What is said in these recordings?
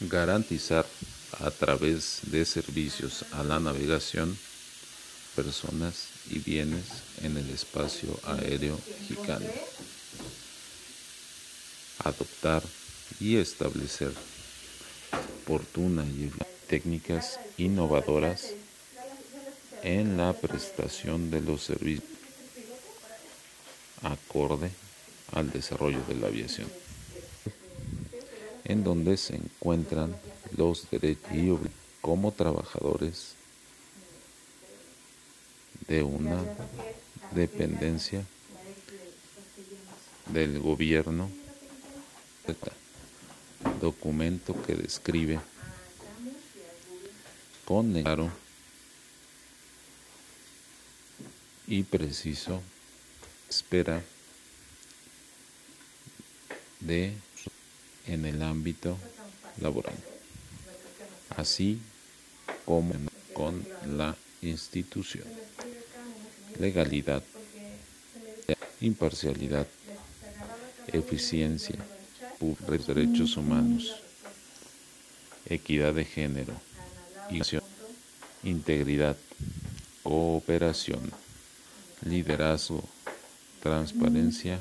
garantizar a través de servicios a la navegación personas y bienes en el espacio aéreo mexicano. Adoptar y establecer oportunas y técnicas innovadoras en la prestación de los servicios acorde al desarrollo de la aviación, en donde se encuentran los derechos y como trabajadores de una dependencia del gobierno, documento que describe con claro y preciso espera de en el ámbito laboral, así como con la institución. Legalidad, imparcialidad, eficiencia, derechos humanos, equidad de género, integridad, cooperación, liderazgo, transparencia,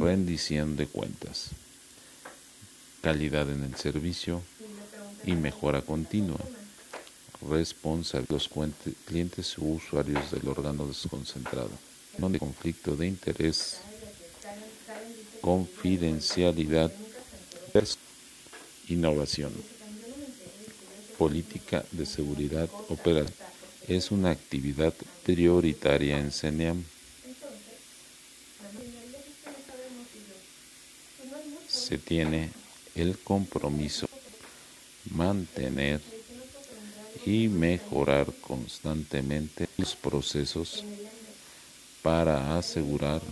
rendición de cuentas, calidad en el servicio y mejora continua, responsabilidad los clientes u usuarios del órgano desconcentrado, no de conflicto de interés, confidencialidad, innovación, política de seguridad operativa. Es una actividad prioritaria en CENEAM. Se tiene el compromiso mantener y mejorar constantemente los procesos para asegurar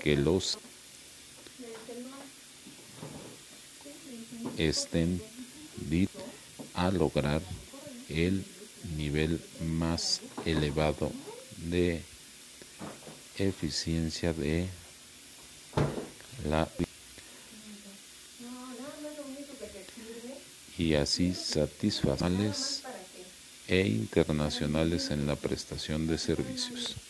que los estén a lograr el nivel más elevado de eficiencia de la y así satisfacer e internacionales en la prestación de servicios.